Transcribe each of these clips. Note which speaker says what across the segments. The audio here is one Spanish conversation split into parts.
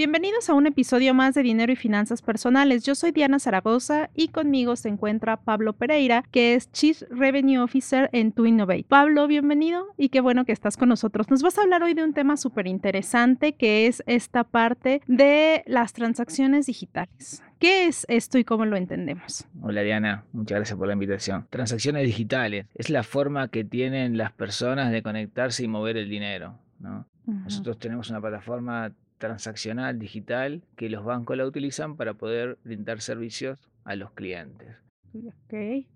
Speaker 1: Bienvenidos a un episodio más de Dinero y Finanzas Personales. Yo soy Diana Zaragoza y conmigo se encuentra Pablo Pereira, que es Chief Revenue Officer en To Innovate. Pablo, bienvenido y qué bueno que estás con nosotros. Nos vas a hablar hoy de un tema súper interesante que es esta parte de las transacciones digitales. ¿Qué es esto y cómo lo entendemos?
Speaker 2: Hola Diana, muchas gracias por la invitación. Transacciones digitales es la forma que tienen las personas de conectarse y mover el dinero. Nosotros tenemos una plataforma transaccional digital que los bancos la utilizan para poder brindar servicios a los clientes.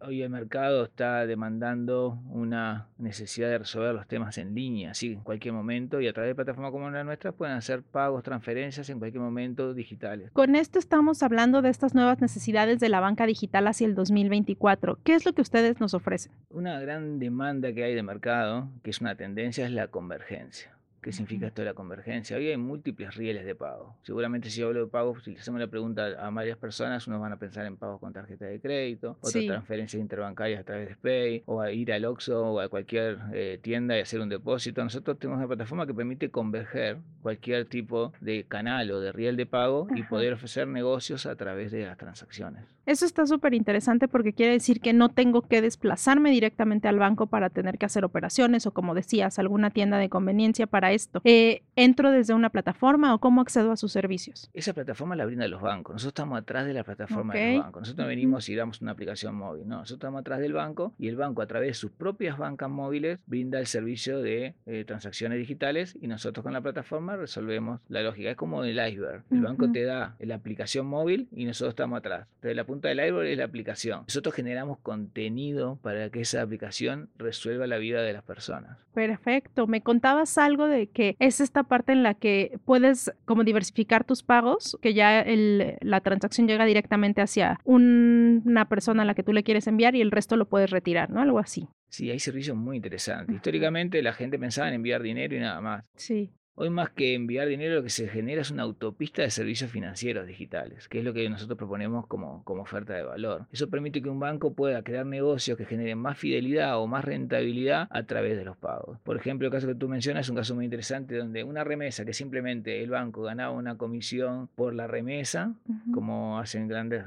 Speaker 2: Hoy el mercado está demandando una necesidad de resolver los temas en línea, así en cualquier momento, y a través de plataformas como la nuestra pueden hacer pagos, transferencias en cualquier momento digitales.
Speaker 1: Con esto estamos hablando de estas nuevas necesidades de la banca digital hacia el 2024. ¿Qué es lo que ustedes nos ofrecen?
Speaker 2: Una gran demanda que hay de mercado, que es una tendencia, es la convergencia. ¿Qué significa esto de la convergencia? Hoy hay múltiples rieles de pago. Seguramente si yo hablo de pagos, si le hacemos la pregunta a varias personas, unos van a pensar en pagos con tarjeta de crédito, otras transferencias interbancarias a través de SPAY, o a ir al OXXO o a cualquier eh, tienda y hacer un depósito. Nosotros tenemos una plataforma que permite converger cualquier tipo de canal o de riel de pago y poder ofrecer negocios a través de las transacciones.
Speaker 1: Eso está súper interesante porque quiere decir que no tengo que desplazarme directamente al banco para tener que hacer operaciones o como decías, alguna tienda de conveniencia para esto? Eh, ¿Entro desde una plataforma o cómo accedo a sus servicios?
Speaker 2: Esa plataforma la brinda los bancos. Nosotros estamos atrás de la plataforma de los bancos. Nosotros no venimos y damos una aplicación móvil. No, nosotros estamos atrás del banco y el banco a través de sus propias bancas móviles brinda el servicio de eh, transacciones digitales y nosotros con la plataforma resolvemos la lógica. Es como el iceberg. El banco te da la aplicación móvil y nosotros estamos atrás. Entonces la punta del iceberg es la aplicación. Nosotros generamos contenido para que esa aplicación resuelva la vida de las personas.
Speaker 1: Perfecto. Me contabas algo de que es esta parte en la que puedes como diversificar tus pagos, que ya la transacción llega directamente hacia una persona a la que tú le quieres enviar y el resto lo puedes retirar, ¿no? Algo así.
Speaker 2: Sí, hay servicios muy interesantes. Históricamente la gente pensaba en enviar dinero y nada más.
Speaker 1: Sí.
Speaker 2: Hoy más que enviar dinero, lo que se genera es una autopista de servicios financieros digitales, que es lo que nosotros proponemos como, como oferta de valor. Eso permite que un banco pueda crear negocios que generen más fidelidad o más rentabilidad a través de los pagos. Por ejemplo, el caso que tú mencionas es un caso muy interesante donde una remesa que simplemente el banco ganaba una comisión por la remesa, como hacen grandes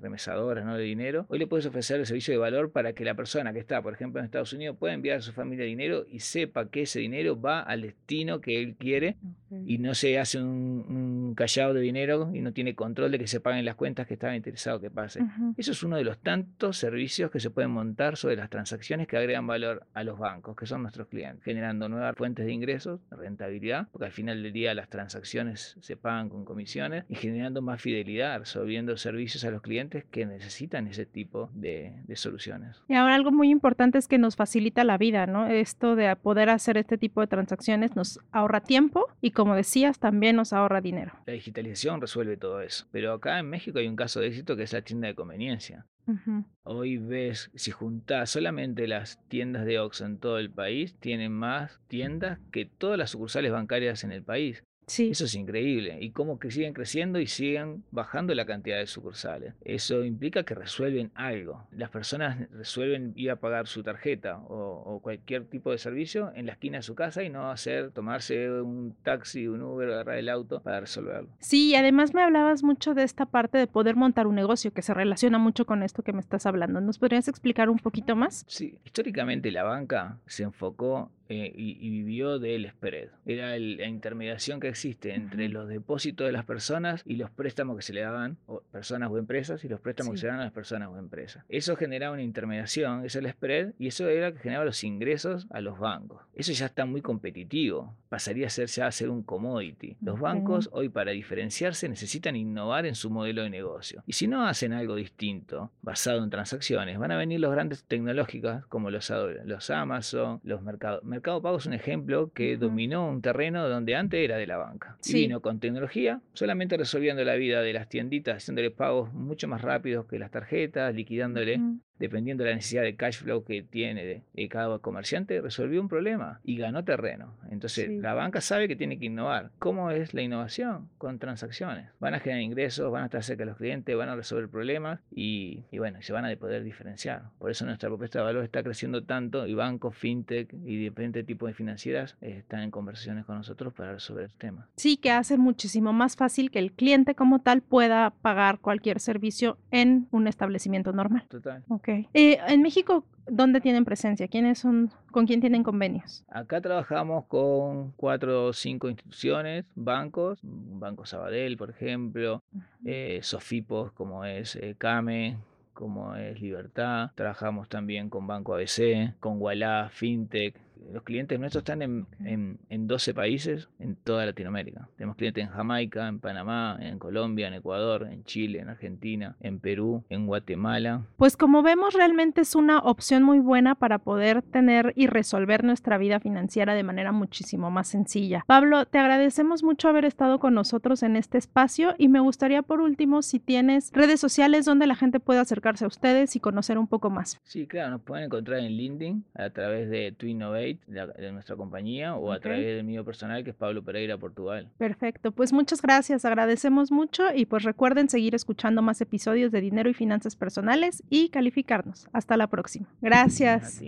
Speaker 2: remesadoras ¿no? de dinero, hoy le puedes ofrecer el servicio de valor para que la persona que está, por ejemplo, en Estados Unidos pueda enviar a su familia dinero y sepa que ese dinero va al destino que él quiere y no se hace un, callado de dinero y no tiene control de que se paguen las cuentas que estaba interesado que pase. Eso es uno de los tantos servicios que se pueden montar sobre las transacciones que agregan valor a los bancos, que son nuestros clientes, generando nuevas fuentes de ingresos, rentabilidad, porque al final del día las transacciones se pagan con comisiones y generando más fidelidad, resolviendo servicios a los clientes que necesitan ese tipo de, de soluciones.
Speaker 1: Y ahora algo muy importante es que nos facilita la vida, ¿no? Esto de poder hacer este tipo de transacciones nos ahorra tiempo y como decías, también nos ahorra dinero.
Speaker 2: La digitalización resuelve todo eso. Pero acá en México hay un caso de éxito que es la tienda de conveniencia. Hoy ves, si juntás solamente las tiendas de Ox en todo el país, tienen más tiendas que todas las sucursales bancarias en el país. Eso es increíble. Y cómo que siguen creciendo y siguen bajando la cantidad de sucursales. Eso implica que resuelven algo. Las personas resuelven ir a pagar su tarjeta o, cualquier tipo de servicio en la esquina de su casa y no hacer, tomarse un taxi, un Uber, agarrar el auto para resolverlo.
Speaker 1: Sí, y además me hablabas mucho de esta parte de poder montar un negocio que se relaciona mucho con esto que me estás hablando. ¿Nos podrías explicar un poquito más?
Speaker 2: Sí, históricamente la banca se enfocó eh, y, vivió del spread. Era la intermediación que existe entre los depósitos de las personas y los préstamos que se le daban, o personas o empresas, y los préstamos que se daban a las personas o empresas. Eso generaba una intermediación, eso es el spread, y eso era que generaba los ingresos a los bancos. Eso ya está muy competitivo, pasaría a ser ya a ser un commodity. Los bancos hoy para diferenciarse necesitan innovar en su modelo de negocio. Y si no hacen algo distinto, basado en transacciones, van a venir los grandes tecnológicas como los, los Amazon, los mercados. Mercado Pago es un ejemplo que dominó un terreno donde antes era de la banca. Y vino con tecnología, solamente resolviendo la vida de las tienditas, haciéndole pagos mucho más rápidos que las tarjetas, liquidándole dependiendo de la necesidad de cash flow que tiene de, cada comerciante, resolvió un problema y ganó terreno. Entonces, la banca sabe que tiene que innovar. ¿Cómo es la innovación? Con transacciones. Van a generar ingresos, van a estar cerca de los clientes, van a resolver problemas y, bueno, se van a poder diferenciar. Por eso nuestra propuesta de valor está creciendo tanto y bancos, fintech y diferentes tipos de financieras están en conversaciones con nosotros para resolver el tema.
Speaker 1: Sí, que hace muchísimo más fácil que el cliente como tal pueda pagar cualquier servicio en un establecimiento normal.
Speaker 2: Total.
Speaker 1: Eh, en México, ¿dónde tienen presencia? ¿Quiénes son, con quién tienen convenios?
Speaker 2: Acá trabajamos con cuatro o cinco instituciones, bancos, Banco Sabadell, por ejemplo, eh, Sofipos, como es eh, CAME, como es Libertad. Trabajamos también con Banco ABC, con Walla, FinTech, los clientes nuestros están en, en, 12 países en toda Latinoamérica. Tenemos clientes en Jamaica, en Panamá, en Colombia, en Ecuador, en Chile, en Argentina, en Perú, en Guatemala.
Speaker 1: Pues como vemos, realmente es una opción muy buena para poder tener y resolver nuestra vida financiera de manera muchísimo más sencilla. Pablo, te agradecemos mucho haber estado con nosotros en este espacio y me gustaría por último si tienes redes sociales donde la gente pueda acercarse a ustedes y conocer un poco más.
Speaker 2: Sí, claro, nos pueden encontrar en LinkedIn a través de Twinnovate de, nuestra compañía o a través del mío personal que es Pablo Pereira Portugal.
Speaker 1: Perfecto, pues muchas gracias, agradecemos mucho y pues recuerden seguir escuchando más episodios de Dinero y Finanzas Personales y calificarnos. Hasta la próxima. Gracias.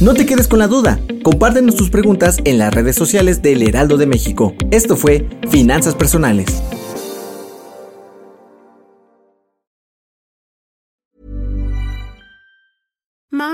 Speaker 3: No te quedes con la duda. Compártenos tus preguntas en las redes sociales del Heraldo de México. Esto fue Finanzas Personales.